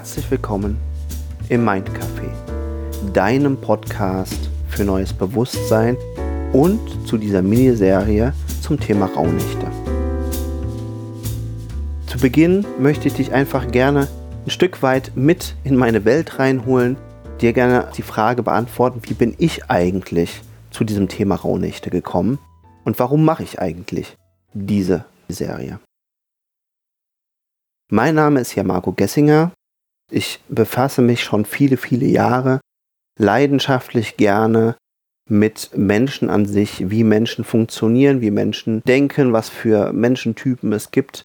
Herzlich willkommen im Mind Café, deinem Podcast für neues Bewusstsein und zu dieser Miniserie zum Thema Rauhnächte. Zu Beginn möchte ich dich einfach gerne ein Stück weit mit in meine Welt reinholen, dir gerne die Frage beantworten, wie bin ich eigentlich zu diesem Thema Rauhnächte gekommen und warum mache ich eigentlich diese Serie. Mein Name ist ja Marco Gessinger ich befasse mich schon viele, viele Jahre leidenschaftlich gerne mit Menschen an sich, wie Menschen funktionieren, wie Menschen denken, was für Menschentypen es gibt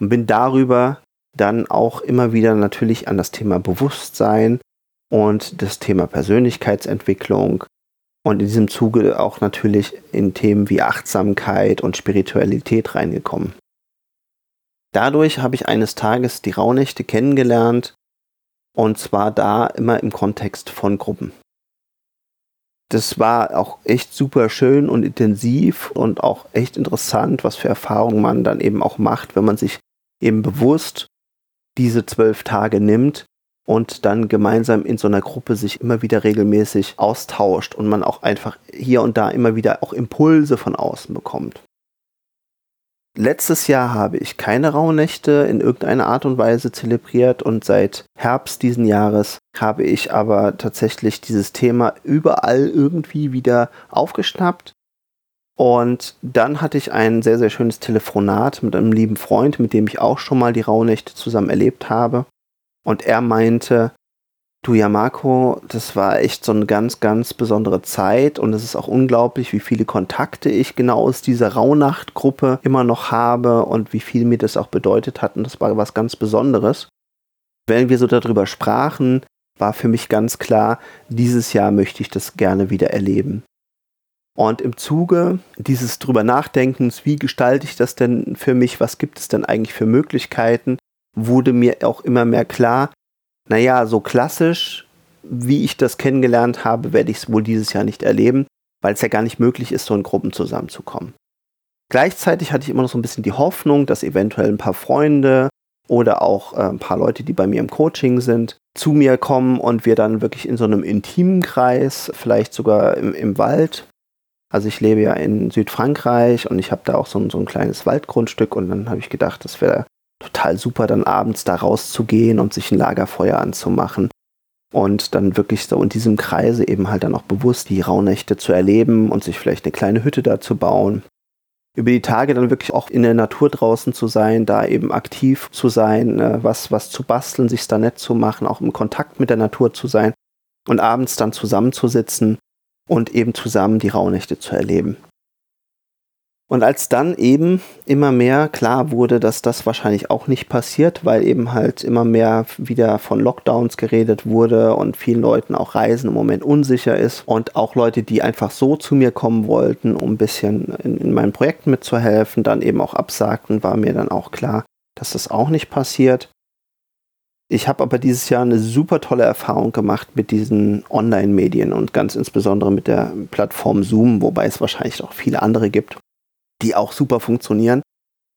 und bin darüber dann auch immer wieder natürlich an das Thema Bewusstsein und das Thema Persönlichkeitsentwicklung und in diesem Zuge auch natürlich in Themen wie Achtsamkeit und Spiritualität reingekommen. Dadurch habe ich eines Tages die Rauhnächte kennengelernt und zwar da immer im Kontext von Gruppen. Das war auch echt super schön und intensiv und auch echt interessant, was für Erfahrungen man dann eben auch macht, wenn man sich eben bewusst diese zwölf Tage nimmt und dann gemeinsam in so einer Gruppe sich immer wieder regelmäßig austauscht und man auch einfach hier und da immer wieder auch Impulse von außen bekommt. Letztes Jahr habe ich keine Rauhnächte in irgendeiner Art und Weise zelebriert und seit Herbst diesen Jahres habe ich aber tatsächlich dieses Thema überall irgendwie wieder aufgeschnappt. Und dann hatte ich ein sehr, sehr schönes Telefonat mit einem lieben Freund, mit dem ich auch schon mal die Rauhnächte zusammen erlebt habe. Und er meinte, Du ja, Marco, das war echt so eine ganz, ganz besondere Zeit und es ist auch unglaublich, wie viele Kontakte ich genau aus dieser Rauhnacht-Gruppe immer noch habe und wie viel mir das auch bedeutet hat und das war was ganz Besonderes. Wenn wir so darüber sprachen, war für mich ganz klar, dieses Jahr möchte ich das gerne wieder erleben. Und im Zuge dieses drüber Nachdenkens, wie gestalte ich das denn für mich, was gibt es denn eigentlich für Möglichkeiten, wurde mir auch immer mehr klar, naja, so klassisch, wie ich das kennengelernt habe, werde ich es wohl dieses Jahr nicht erleben, weil es ja gar nicht möglich ist, so in Gruppen zusammenzukommen. Gleichzeitig hatte ich immer noch so ein bisschen die Hoffnung, dass eventuell ein paar Freunde oder auch äh, ein paar Leute, die bei mir im Coaching sind, zu mir kommen und wir dann wirklich in so einem intimen Kreis, vielleicht sogar im, im Wald. Also ich lebe ja in Südfrankreich und ich habe da auch so ein, so ein kleines Waldgrundstück und dann habe ich gedacht, das wäre total super, dann abends da rauszugehen und sich ein Lagerfeuer anzumachen und dann wirklich so in diesem Kreise eben halt dann auch bewusst die Rauhnächte zu erleben und sich vielleicht eine kleine Hütte da zu bauen. Über die Tage dann wirklich auch in der Natur draußen zu sein, da eben aktiv zu sein, ne, was, was zu basteln, sich da nett zu machen, auch im Kontakt mit der Natur zu sein und abends dann zusammenzusitzen und eben zusammen die Rauhnächte zu erleben. Und als dann eben immer mehr klar wurde, dass das wahrscheinlich auch nicht passiert, weil eben halt immer mehr wieder von Lockdowns geredet wurde und vielen Leuten auch Reisen im Moment unsicher ist und auch Leute, die einfach so zu mir kommen wollten, um ein bisschen in, in meinen Projekten mitzuhelfen, dann eben auch absagten, war mir dann auch klar, dass das auch nicht passiert. Ich habe aber dieses Jahr eine super tolle Erfahrung gemacht mit diesen Online-Medien und ganz insbesondere mit der Plattform Zoom, wobei es wahrscheinlich auch viele andere gibt die auch super funktionieren.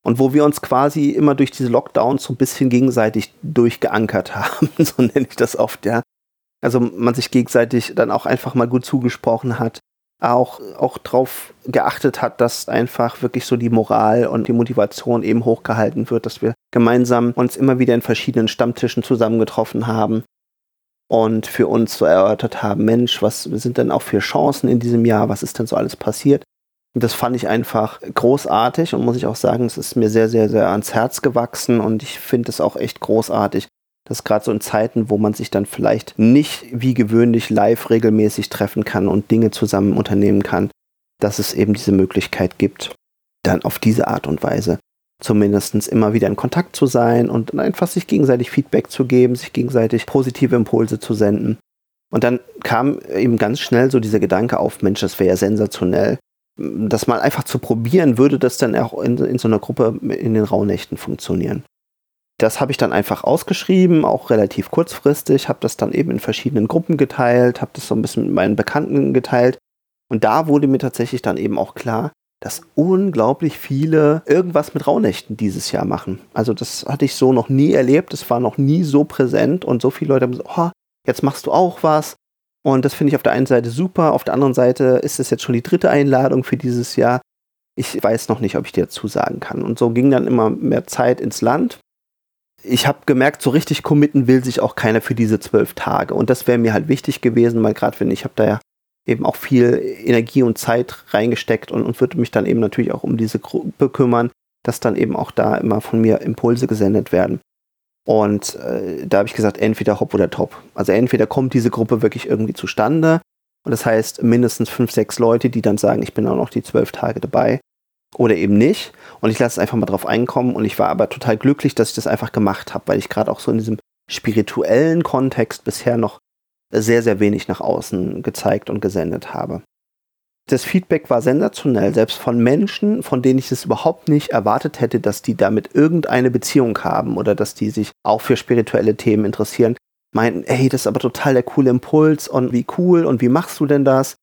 Und wo wir uns quasi immer durch diese Lockdowns so ein bisschen gegenseitig durchgeankert haben, so nenne ich das oft, ja. Also man sich gegenseitig dann auch einfach mal gut zugesprochen hat, auch, auch darauf geachtet hat, dass einfach wirklich so die Moral und die Motivation eben hochgehalten wird, dass wir gemeinsam uns immer wieder in verschiedenen Stammtischen zusammengetroffen haben und für uns so erörtert haben, Mensch, was sind denn auch für Chancen in diesem Jahr, was ist denn so alles passiert? Das fand ich einfach großartig und muss ich auch sagen, es ist mir sehr, sehr, sehr ans Herz gewachsen und ich finde es auch echt großartig, dass gerade so in Zeiten, wo man sich dann vielleicht nicht wie gewöhnlich live regelmäßig treffen kann und Dinge zusammen unternehmen kann, dass es eben diese Möglichkeit gibt, dann auf diese Art und Weise zumindest immer wieder in Kontakt zu sein und einfach sich gegenseitig Feedback zu geben, sich gegenseitig positive Impulse zu senden. Und dann kam eben ganz schnell so dieser Gedanke auf, Mensch, das wäre ja sensationell, das mal einfach zu probieren, würde das dann auch in, in so einer Gruppe in den Rauhnächten funktionieren. Das habe ich dann einfach ausgeschrieben, auch relativ kurzfristig, habe das dann eben in verschiedenen Gruppen geteilt, habe das so ein bisschen mit meinen Bekannten geteilt. Und da wurde mir tatsächlich dann eben auch klar, dass unglaublich viele irgendwas mit Rauhnächten dieses Jahr machen. Also das hatte ich so noch nie erlebt, es war noch nie so präsent und so viele Leute haben gesagt, oh, jetzt machst du auch was. Und das finde ich auf der einen Seite super, auf der anderen Seite ist es jetzt schon die dritte Einladung für dieses Jahr. Ich weiß noch nicht, ob ich dir dazu sagen kann. Und so ging dann immer mehr Zeit ins Land. Ich habe gemerkt, so richtig committen will sich auch keiner für diese zwölf Tage. Und das wäre mir halt wichtig gewesen, weil gerade wenn ich habe da ja eben auch viel Energie und Zeit reingesteckt und, und würde mich dann eben natürlich auch um diese Gruppe kümmern, dass dann eben auch da immer von mir Impulse gesendet werden. Und äh, da habe ich gesagt, entweder hopp oder top. Also entweder kommt diese Gruppe wirklich irgendwie zustande und das heißt mindestens fünf, sechs Leute, die dann sagen, ich bin auch noch die zwölf Tage dabei oder eben nicht. Und ich lasse es einfach mal drauf einkommen und ich war aber total glücklich, dass ich das einfach gemacht habe, weil ich gerade auch so in diesem spirituellen Kontext bisher noch sehr, sehr wenig nach außen gezeigt und gesendet habe. Das Feedback war sensationell, selbst von Menschen, von denen ich es überhaupt nicht erwartet hätte, dass die damit irgendeine Beziehung haben oder dass die sich auch für spirituelle Themen interessieren, meinten, hey, das ist aber total der coole Impuls und wie cool und wie machst du denn das?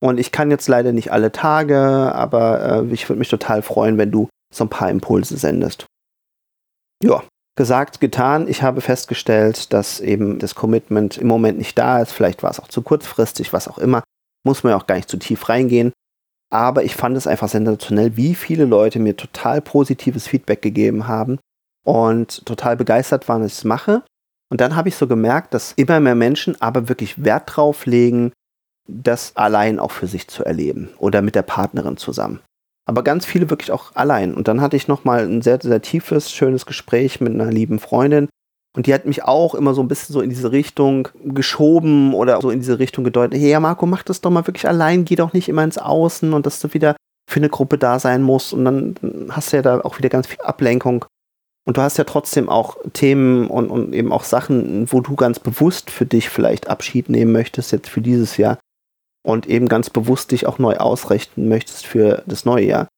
Und ich kann jetzt leider nicht alle Tage, aber äh, ich würde mich total freuen, wenn du so ein paar Impulse sendest. Ja, gesagt, getan. Ich habe festgestellt, dass eben das Commitment im Moment nicht da ist. Vielleicht war es auch zu kurzfristig, was auch immer. Muss man ja auch gar nicht zu tief reingehen. Aber ich fand es einfach sensationell, wie viele Leute mir total positives Feedback gegeben haben und total begeistert waren, dass ich es mache. Und dann habe ich so gemerkt, dass immer mehr Menschen aber wirklich Wert drauf legen, das allein auch für sich zu erleben oder mit der Partnerin zusammen aber ganz viele wirklich auch allein. Und dann hatte ich nochmal ein sehr, sehr tiefes, schönes Gespräch mit einer lieben Freundin. Und die hat mich auch immer so ein bisschen so in diese Richtung geschoben oder so in diese Richtung gedeutet. Hey, ja, Marco, mach das doch mal wirklich allein, geh doch nicht immer ins Außen und dass du wieder für eine Gruppe da sein musst. Und dann hast du ja da auch wieder ganz viel Ablenkung. Und du hast ja trotzdem auch Themen und, und eben auch Sachen, wo du ganz bewusst für dich vielleicht Abschied nehmen möchtest, jetzt für dieses Jahr und eben ganz bewusst dich auch neu ausrichten möchtest für das neue Jahr.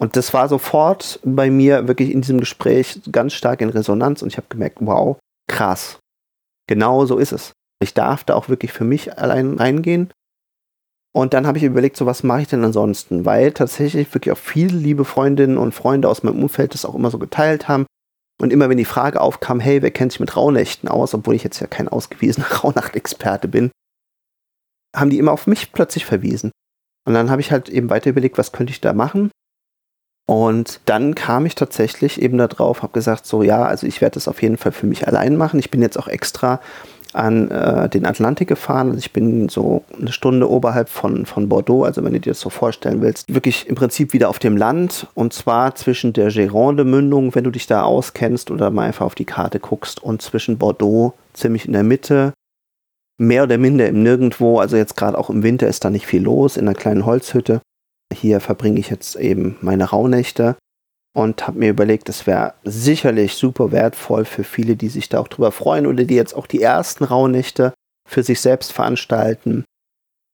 Und das war sofort bei mir wirklich in diesem Gespräch ganz stark in Resonanz und ich habe gemerkt, wow, krass. Genau so ist es. Ich darf da auch wirklich für mich allein reingehen. Und dann habe ich überlegt, so was mache ich denn ansonsten? Weil tatsächlich wirklich auch viele liebe Freundinnen und Freunde aus meinem Umfeld das auch immer so geteilt haben. Und immer wenn die Frage aufkam, hey, wer kennt sich mit Rauhnächten aus, obwohl ich jetzt ja kein ausgewiesener Rauhnacht-Experte bin, haben die immer auf mich plötzlich verwiesen. Und dann habe ich halt eben weiter überlegt, was könnte ich da machen. Und dann kam ich tatsächlich eben darauf, habe gesagt, so ja, also ich werde das auf jeden Fall für mich allein machen. Ich bin jetzt auch extra an äh, den Atlantik gefahren. Also ich bin so eine Stunde oberhalb von, von Bordeaux, also wenn du dir das so vorstellen willst, wirklich im Prinzip wieder auf dem Land und zwar zwischen der Gironde-Mündung, wenn du dich da auskennst oder mal einfach auf die Karte guckst und zwischen Bordeaux ziemlich in der Mitte mehr oder minder im Nirgendwo. Also jetzt gerade auch im Winter ist da nicht viel los in einer kleinen Holzhütte. Hier verbringe ich jetzt eben meine Rauhnächte und habe mir überlegt, es wäre sicherlich super wertvoll für viele, die sich da auch drüber freuen oder die jetzt auch die ersten Rauhnächte für sich selbst veranstalten,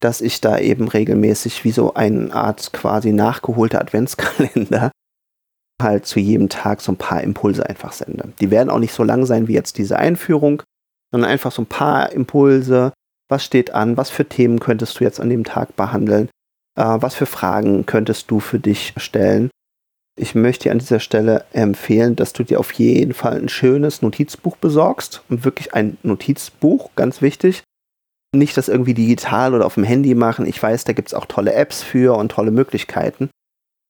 dass ich da eben regelmäßig wie so eine Art quasi nachgeholter Adventskalender halt zu jedem Tag so ein paar Impulse einfach sende. Die werden auch nicht so lang sein wie jetzt diese Einführung, sondern einfach so ein paar Impulse. Was steht an? Was für Themen könntest du jetzt an dem Tag behandeln? Äh, was für Fragen könntest du für dich stellen? Ich möchte dir an dieser Stelle empfehlen, dass du dir auf jeden Fall ein schönes Notizbuch besorgst und wirklich ein Notizbuch, ganz wichtig. Nicht das irgendwie digital oder auf dem Handy machen. Ich weiß, da gibt es auch tolle Apps für und tolle Möglichkeiten.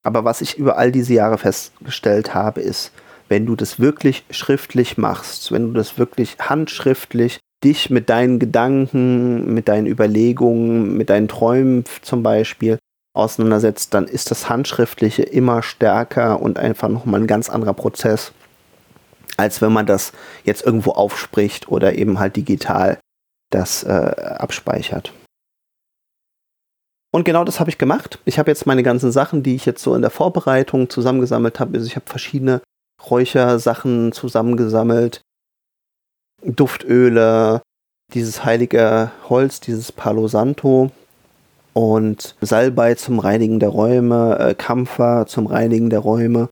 Aber was ich über all diese Jahre festgestellt habe, ist, wenn du das wirklich schriftlich machst, wenn du das wirklich handschriftlich dich mit deinen Gedanken, mit deinen Überlegungen, mit deinen Träumen zum Beispiel auseinandersetzt, dann ist das Handschriftliche immer stärker und einfach nochmal ein ganz anderer Prozess, als wenn man das jetzt irgendwo aufspricht oder eben halt digital das äh, abspeichert. Und genau das habe ich gemacht. Ich habe jetzt meine ganzen Sachen, die ich jetzt so in der Vorbereitung zusammengesammelt habe. Also ich habe verschiedene Räuchersachen zusammengesammelt, Duftöle, dieses heilige Holz, dieses Palo Santo und Salbei zum Reinigen der Räume, äh, Kampfer zum Reinigen der Räume.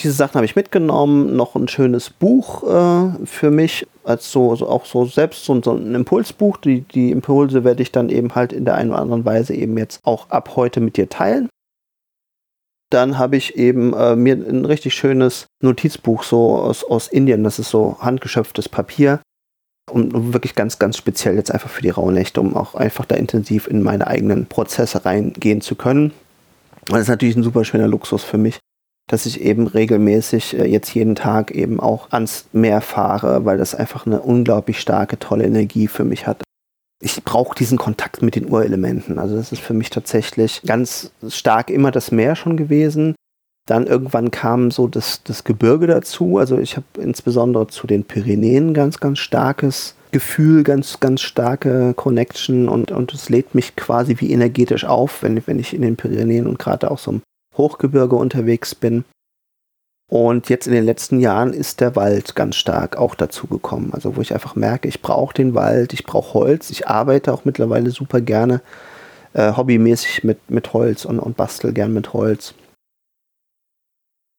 Diese Sachen habe ich mitgenommen, noch ein schönes Buch äh, für mich, als so, so, auch so selbst so, so ein Impulsbuch. Die, die Impulse werde ich dann eben halt in der einen oder anderen Weise eben jetzt auch ab heute mit dir teilen. Dann habe ich eben äh, mir ein richtig schönes Notizbuch so aus, aus Indien, das ist so handgeschöpftes Papier, um wirklich ganz, ganz speziell jetzt einfach für die Rauhnächte, um auch einfach da intensiv in meine eigenen Prozesse reingehen zu können. Und das ist natürlich ein super schöner Luxus für mich, dass ich eben regelmäßig äh, jetzt jeden Tag eben auch ans Meer fahre, weil das einfach eine unglaublich starke, tolle Energie für mich hat. Ich brauche diesen Kontakt mit den Urelementen. Also das ist für mich tatsächlich ganz stark immer das Meer schon gewesen. Dann irgendwann kam so das, das Gebirge dazu. Also ich habe insbesondere zu den Pyrenäen ganz, ganz starkes Gefühl, ganz, ganz starke Connection und, und es lädt mich quasi wie energetisch auf, wenn, wenn ich in den Pyrenäen und gerade auch so im Hochgebirge unterwegs bin. Und jetzt in den letzten Jahren ist der Wald ganz stark auch dazu gekommen. Also wo ich einfach merke, ich brauche den Wald, ich brauche Holz. Ich arbeite auch mittlerweile super gerne äh, hobbymäßig mit, mit Holz und, und bastel gern mit Holz.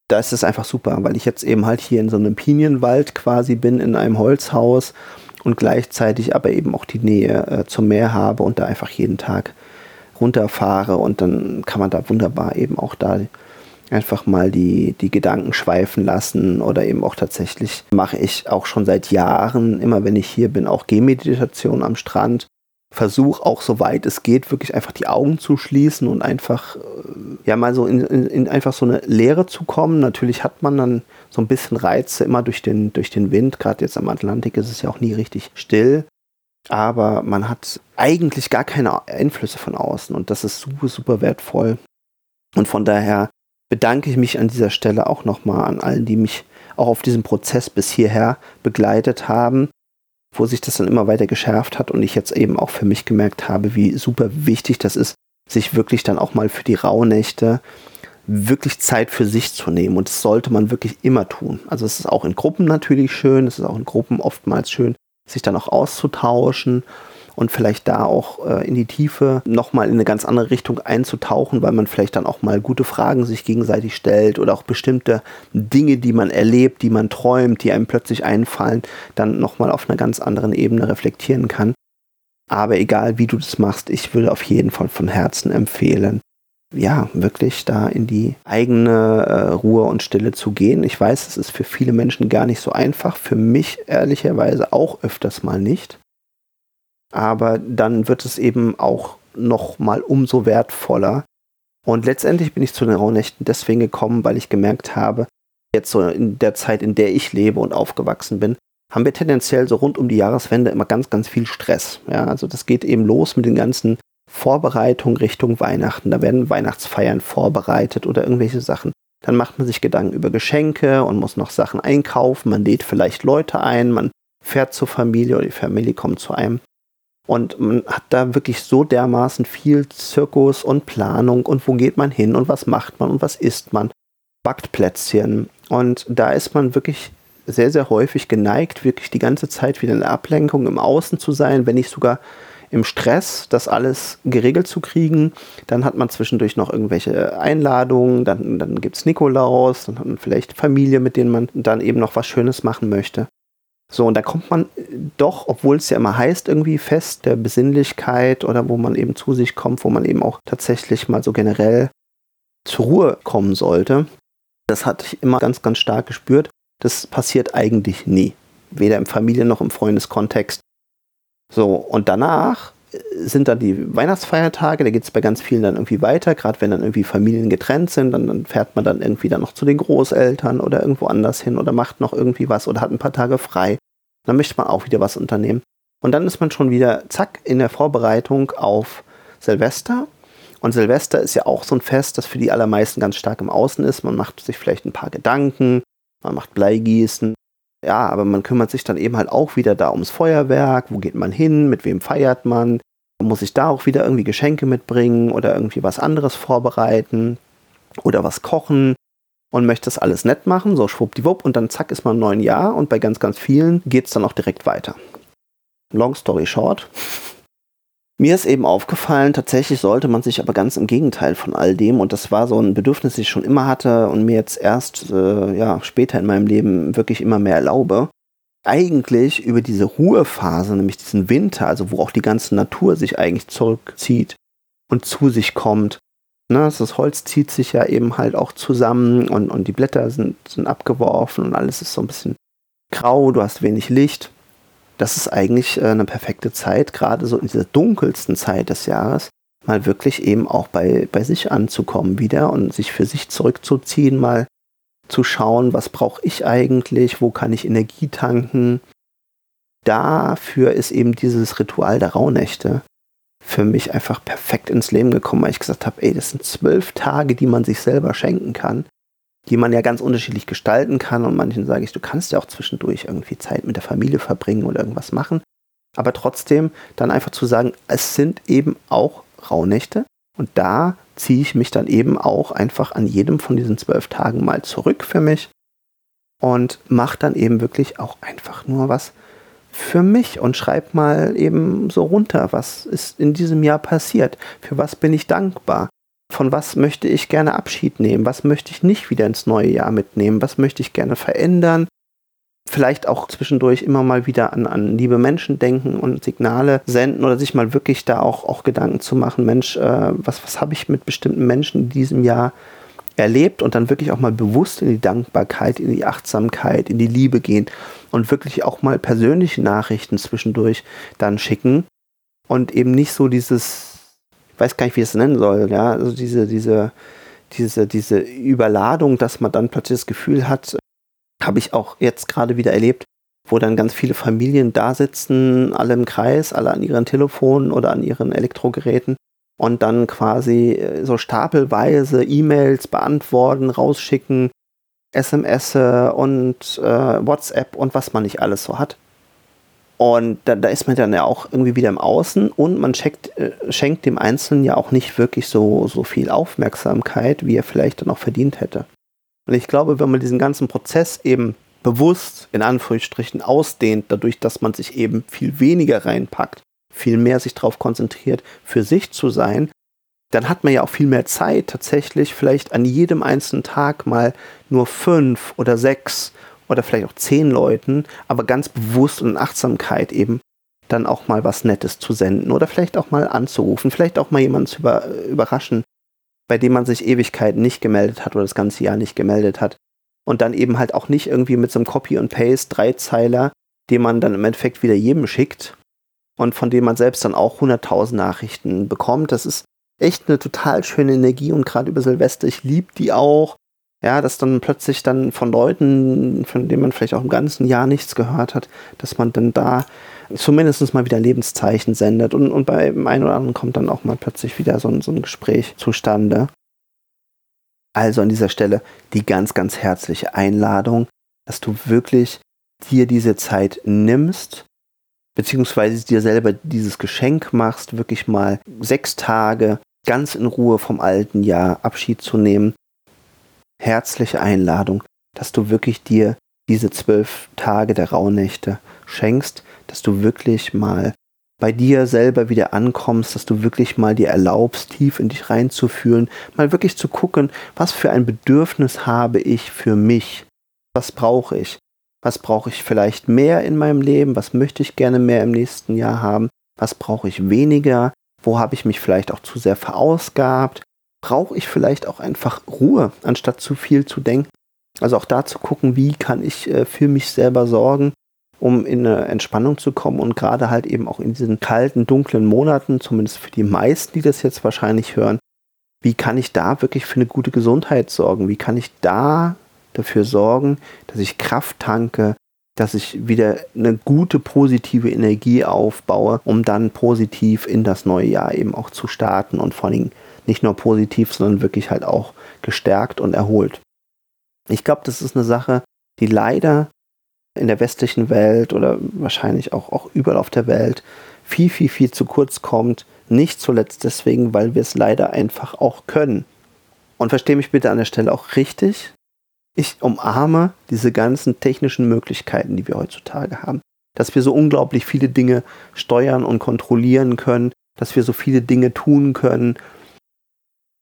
Da ist es einfach super, weil ich jetzt eben halt hier in so einem Pinienwald quasi bin, in einem Holzhaus und gleichzeitig aber eben auch die Nähe äh, zum Meer habe und da einfach jeden Tag runterfahre und dann kann man da wunderbar eben auch da einfach mal die, die Gedanken schweifen lassen oder eben auch tatsächlich mache ich auch schon seit Jahren, immer wenn ich hier bin, auch Gehmeditation am Strand. Versuche auch soweit es geht, wirklich einfach die Augen zu schließen und einfach, äh, ja, mal so in, in, in einfach so eine Leere zu kommen. Natürlich hat man dann so ein bisschen Reize immer durch den, durch den Wind. Gerade jetzt am Atlantik ist es ja auch nie richtig still aber man hat eigentlich gar keine Einflüsse von außen und das ist super, super wertvoll. Und von daher bedanke ich mich an dieser Stelle auch nochmal an allen, die mich auch auf diesem Prozess bis hierher begleitet haben, wo sich das dann immer weiter geschärft hat und ich jetzt eben auch für mich gemerkt habe, wie super wichtig das ist, sich wirklich dann auch mal für die Rauhnächte wirklich Zeit für sich zu nehmen. Und das sollte man wirklich immer tun. Also es ist auch in Gruppen natürlich schön, es ist auch in Gruppen oftmals schön, sich dann auch auszutauschen und vielleicht da auch äh, in die Tiefe nochmal in eine ganz andere Richtung einzutauchen, weil man vielleicht dann auch mal gute Fragen sich gegenseitig stellt oder auch bestimmte Dinge, die man erlebt, die man träumt, die einem plötzlich einfallen, dann nochmal auf einer ganz anderen Ebene reflektieren kann. Aber egal wie du das machst, ich würde auf jeden Fall von Herzen empfehlen, ja, wirklich da in die eigene äh, Ruhe und Stille zu gehen. Ich weiß, es ist für viele Menschen gar nicht so einfach, für mich ehrlicherweise auch öfters mal nicht. Aber dann wird es eben auch noch mal umso wertvoller. Und letztendlich bin ich zu den Rauhnächten deswegen gekommen, weil ich gemerkt habe, jetzt so in der Zeit, in der ich lebe und aufgewachsen bin, haben wir tendenziell so rund um die Jahreswende immer ganz, ganz viel Stress. Ja, also das geht eben los mit den ganzen Vorbereitung Richtung Weihnachten. Da werden Weihnachtsfeiern vorbereitet oder irgendwelche Sachen. Dann macht man sich Gedanken über Geschenke und muss noch Sachen einkaufen. Man lädt vielleicht Leute ein, man fährt zur Familie oder die Familie kommt zu einem. Und man hat da wirklich so dermaßen viel Zirkus und Planung und wo geht man hin und was macht man und was isst man. Backt Plätzchen. Und da ist man wirklich sehr, sehr häufig geneigt, wirklich die ganze Zeit wieder in der Ablenkung im Außen zu sein, wenn nicht sogar im Stress, das alles geregelt zu kriegen. Dann hat man zwischendurch noch irgendwelche Einladungen, dann, dann gibt es Nikolaus, dann hat man vielleicht Familie, mit denen man dann eben noch was Schönes machen möchte. So, und da kommt man doch, obwohl es ja immer heißt, irgendwie fest der Besinnlichkeit oder wo man eben zu sich kommt, wo man eben auch tatsächlich mal so generell zur Ruhe kommen sollte. Das hatte ich immer ganz, ganz stark gespürt. Das passiert eigentlich nie. Weder im Familien- noch im Freundeskontext. So, und danach äh, sind dann die Weihnachtsfeiertage, da geht es bei ganz vielen dann irgendwie weiter, gerade wenn dann irgendwie Familien getrennt sind, dann, dann, fährt man dann irgendwie dann noch zu den Großeltern oder irgendwo anders hin oder macht noch irgendwie was oder hat ein paar Tage frei. Dann möchte man auch wieder was unternehmen. Und dann ist man schon wieder, zack, in der Vorbereitung auf Silvester. Und Silvester ist ja auch so ein Fest, das für die allermeisten ganz stark im Außen ist. Man macht sich vielleicht ein paar Gedanken, man macht Bleigießen, ja, aber man kümmert sich dann eben halt auch wieder da ums Feuerwerk. Wo geht man hin? Mit wem feiert man? Muss ich da auch wieder irgendwie Geschenke mitbringen oder irgendwie was anderes vorbereiten oder was kochen? und möchte das alles nett machen, so schwuppdiwupp, und dann zack ist man im neuen Jahr und bei ganz, ganz vielen geht es dann auch direkt weiter. Long story short, mir ist eben aufgefallen, tatsächlich sollte man sich aber ganz im Gegenteil von all dem, und das war so ein Bedürfnis, das ich schon immer hatte und mir jetzt erst äh, ja, später in meinem Leben wirklich immer mehr erlaube, eigentlich über diese Ruhephase, nämlich diesen Winter, also wo auch die ganze Natur sich eigentlich zurückzieht und zu sich kommt, Ne, das Holz zieht sich ja eben halt auch zusammen und, und die Blätter sind, sind abgeworfen und alles ist so ein bisschen grau, du hast wenig Licht. Das ist eigentlich äh, eine perfekte Zeit, gerade so in dieser dunkelsten Zeit des Jahres, mal wirklich eben auch bei, bei sich anzukommen wieder und sich für sich zurückzuziehen, mal zu schauen, was brauche ich eigentlich, wo kann ich Energie tanken. Dafür ist eben dieses Ritual der Rauhnächte für mich einfach perfekt ins Leben gekommen, weil ich gesagt habe, ey, das sind zwölf Tage, die man sich selber schenken kann, die man ja ganz unterschiedlich gestalten kann. Und manchen sage ich, du kannst ja auch zwischendurch irgendwie Zeit mit der Familie verbringen oder irgendwas machen. Aber trotzdem dann einfach zu sagen, es sind eben auch Rauhnächte. Und da ziehe ich mich dann eben auch einfach an jedem von diesen zwölf Tagen mal zurück für mich und mache dann eben wirklich auch einfach nur was für mich und schreib mal eben so runter, was ist in diesem Jahr passiert, für was bin ich dankbar, von was möchte ich gerne Abschied nehmen, was möchte ich nicht wieder ins neue Jahr mitnehmen, was möchte ich gerne verändern, vielleicht auch zwischendurch immer mal wieder an, an liebe Menschen denken und Signale senden oder sich mal wirklich da auch, auch Gedanken zu machen, Mensch, äh, was, was habe ich mit bestimmten Menschen in diesem Jahr erlebt? Und dann wirklich auch mal bewusst in die Dankbarkeit, in die Achtsamkeit, in die Liebe gehen und wirklich auch mal persönliche Nachrichten zwischendurch dann schicken und eben nicht so dieses, weiß gar nicht, wie ich es nennen soll, ja, also diese, diese, diese, diese Überladung, dass man dann plötzlich das Gefühl hat, habe ich auch jetzt gerade wieder erlebt, wo dann ganz viele Familien da sitzen, alle im Kreis, alle an ihren Telefonen oder an ihren Elektrogeräten und dann quasi äh, so stapelweise E-Mails beantworten, rausschicken, SMS und äh, WhatsApp und was man nicht alles so hat. Und da, da, ist man dann ja auch irgendwie wieder im Außen und man schenkt, äh, schenkt dem Einzelnen ja auch nicht wirklich so, so viel Aufmerksamkeit, wie er vielleicht dann auch verdient hätte. Und ich glaube, wenn man diesen ganzen Prozess eben bewusst in Anführungsstrichen ausdehnt, dadurch, dass man sich eben viel weniger reinpackt, viel mehr sich darauf konzentriert, für sich zu sein, dann hat man ja auch viel mehr Zeit, tatsächlich vielleicht an jedem einzelnen Tag mal nur fünf oder sechs oder vielleicht auch zehn Leuten, aber ganz bewusst und in Achtsamkeit eben dann auch mal was Nettes zu senden oder vielleicht auch mal anzurufen, vielleicht auch mal jemanden zu über, überraschen, bei dem man sich Ewigkeiten nicht gemeldet hat oder das ganze Jahr nicht gemeldet hat. Und dann eben halt auch nicht irgendwie mit so einem Copy und Paste Dreizeiler, den man dann im Endeffekt wieder jedem schickt, und von dem man selbst dann auch 100.000 Nachrichten bekommt. Das ist echt eine total schöne Energie und gerade über Silvester, ich liebe die auch. Ja, dass dann plötzlich dann von Leuten, von denen man vielleicht auch im ganzen Jahr nichts gehört hat, dass man dann da zumindest mal wieder Lebenszeichen sendet und, und bei dem einen oder anderen kommt dann auch mal plötzlich wieder so ein, so ein Gespräch zustande. Also an dieser Stelle die ganz, ganz herzliche Einladung, dass du wirklich dir diese Zeit nimmst, beziehungsweise dir selber dieses Geschenk machst, wirklich mal sechs Tage ganz in Ruhe vom alten Jahr Abschied zu nehmen. Herzliche Einladung, dass du wirklich dir diese zwölf Tage der Rauhnächte schenkst, dass du wirklich mal bei dir selber wieder ankommst, dass du wirklich mal dir erlaubst, tief in dich reinzufühlen, mal wirklich zu gucken, was für ein Bedürfnis habe ich für mich, was brauche ich, was brauche ich vielleicht mehr in meinem Leben, was möchte ich gerne mehr im nächsten Jahr haben, was brauche ich weniger, wo habe ich mich vielleicht auch zu sehr verausgabt, brauche ich vielleicht auch einfach Ruhe, anstatt zu viel zu denken. Also auch da zu gucken, wie kann ich äh, für mich selber sorgen, um in eine Entspannung zu kommen und gerade halt eben auch in diesen kalten, dunklen Monaten, zumindest für die meisten, die das jetzt wahrscheinlich hören, wie kann ich da wirklich für eine gute Gesundheit sorgen? Wie kann ich da dafür sorgen, dass ich Kraft tanke, dass ich wieder eine gute positive Energie aufbaue, um dann positiv in das neue Jahr eben auch zu starten und vor allem nicht nur positiv, sondern wirklich halt auch gestärkt und erholt. Ich glaube, das ist eine Sache, die leider in der westlichen Welt oder wahrscheinlich auch, auch überall auf der Welt viel, viel, viel zu kurz kommt. Nicht zuletzt deswegen, weil wir es leider einfach auch können. Und verstehe mich bitte an der Stelle auch richtig ich umarme diese ganzen technischen Möglichkeiten, die wir heutzutage haben. Dass wir so unglaublich viele Dinge steuern und kontrollieren können, dass wir so viele Dinge tun können,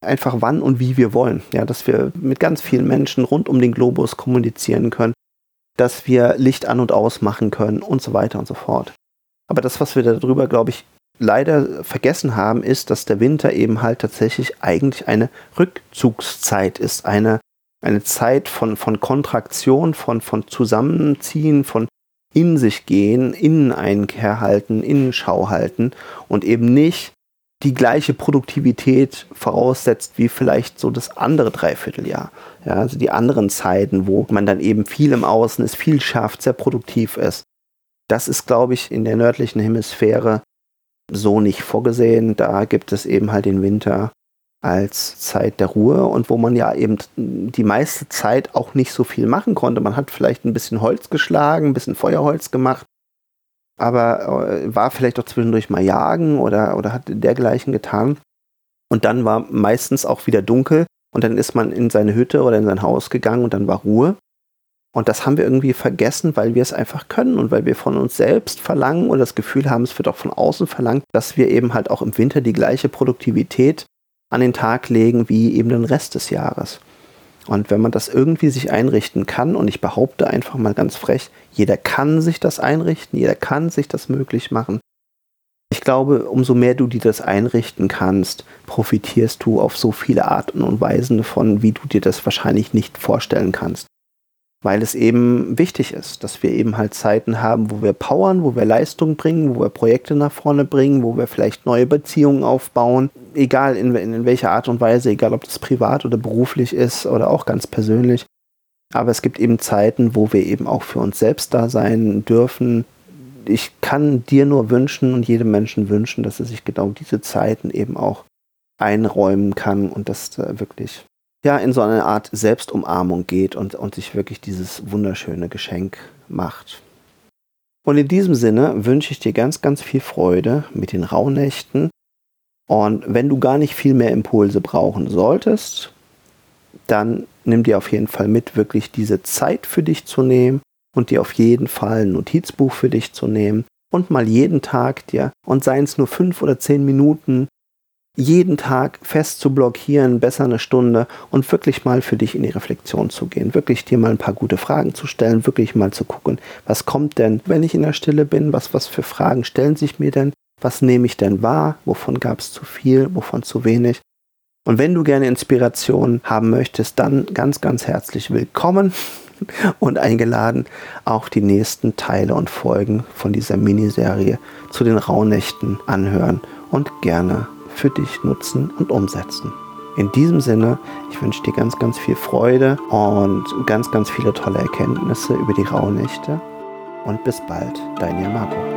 einfach wann und wie wir wollen. Ja, dass wir mit ganz vielen Menschen rund um den Globus kommunizieren können, dass wir Licht an und aus machen können und so weiter und so fort. Aber das, was wir darüber, glaube ich, leider vergessen haben, ist, dass der Winter eben halt tatsächlich eigentlich eine Rückzugszeit ist, eine, eine Zeit von, von Kontraktion, von, von Zusammenziehen, von in sich gehen, Inneneinkehr halten, Innenschau halten und eben nicht die gleiche Produktivität voraussetzt wie vielleicht so das andere Dreivierteljahr. Ja, also die anderen Zeiten, wo man dann eben viel im Außen ist, viel schafft, sehr produktiv ist. Das ist, glaube ich, in der nördlichen Hemisphäre so nicht vorgesehen. Da gibt es eben halt den Winter als Zeit der Ruhe und wo man ja eben die meiste Zeit auch nicht so viel machen konnte. Man hat vielleicht ein bisschen Holz geschlagen, ein bisschen Feuerholz gemacht, aber äh, war vielleicht auch zwischendurch mal jagen oder, oder hat dergleichen getan. Und dann war meistens auch wieder dunkel und dann ist man in seine Hütte oder in sein Haus gegangen und dann war Ruhe. Und das haben wir irgendwie vergessen, weil wir es einfach können und weil wir von uns selbst verlangen oder das Gefühl haben, es wird auch von außen verlangt, dass wir eben halt auch im Winter die gleiche Produktivität an den Tag legen wie eben den Rest des Jahres. Und wenn man das irgendwie sich einrichten kann, und ich behaupte einfach mal ganz frech, jeder kann sich das einrichten, jeder kann sich das möglich machen. Ich glaube, umso mehr du dir das einrichten kannst, profitierst du auf so viele Arten und Weisen davon, wie du dir das wahrscheinlich nicht vorstellen kannst weil es eben wichtig ist, dass wir eben halt Zeiten haben, wo wir powern, wo wir Leistung bringen, wo wir Projekte nach vorne bringen, wo wir vielleicht neue Beziehungen aufbauen, egal in, in welcher Art und Weise, egal ob das privat oder beruflich ist oder auch ganz persönlich. Aber es gibt eben Zeiten, wo wir eben auch für uns selbst da sein dürfen. Ich kann dir nur wünschen und jedem Menschen wünschen, dass er sich genau diese Zeiten eben auch einräumen kann und das wirklich ja, in so eine Art Selbstumarmung geht und, und sich wirklich dieses wunderschöne Geschenk macht. Und in diesem Sinne wünsche ich dir ganz, ganz viel Freude mit den Rauhnächten. Und wenn du gar nicht viel mehr Impulse brauchen solltest, dann nimm dir auf jeden Fall mit, wirklich diese Zeit für dich zu nehmen und dir auf jeden Fall ein Notizbuch für dich zu nehmen und mal jeden Tag dir, und seien es nur fünf oder zehn Minuten, jeden Tag fest zu blockieren, besser eine Stunde und wirklich mal für dich in die Reflexion zu gehen, wirklich dir mal ein paar gute Fragen zu stellen, wirklich mal zu gucken, was kommt denn, wenn ich in der Stille bin, was, was für Fragen stellen sich mir denn, was nehme ich denn wahr, wovon gab es zu viel, wovon zu wenig. Und wenn du gerne Inspiration haben möchtest, dann ganz, ganz herzlich willkommen und eingeladen, auch die nächsten Teile und Folgen von dieser Miniserie zu den Rauhnächten anhören und gerne für dich nutzen und umsetzen. In diesem Sinne, ich wünsche dir ganz, ganz viel Freude und ganz, ganz viele tolle Erkenntnisse über die Rauhnächte. Und bis bald, dein Marco.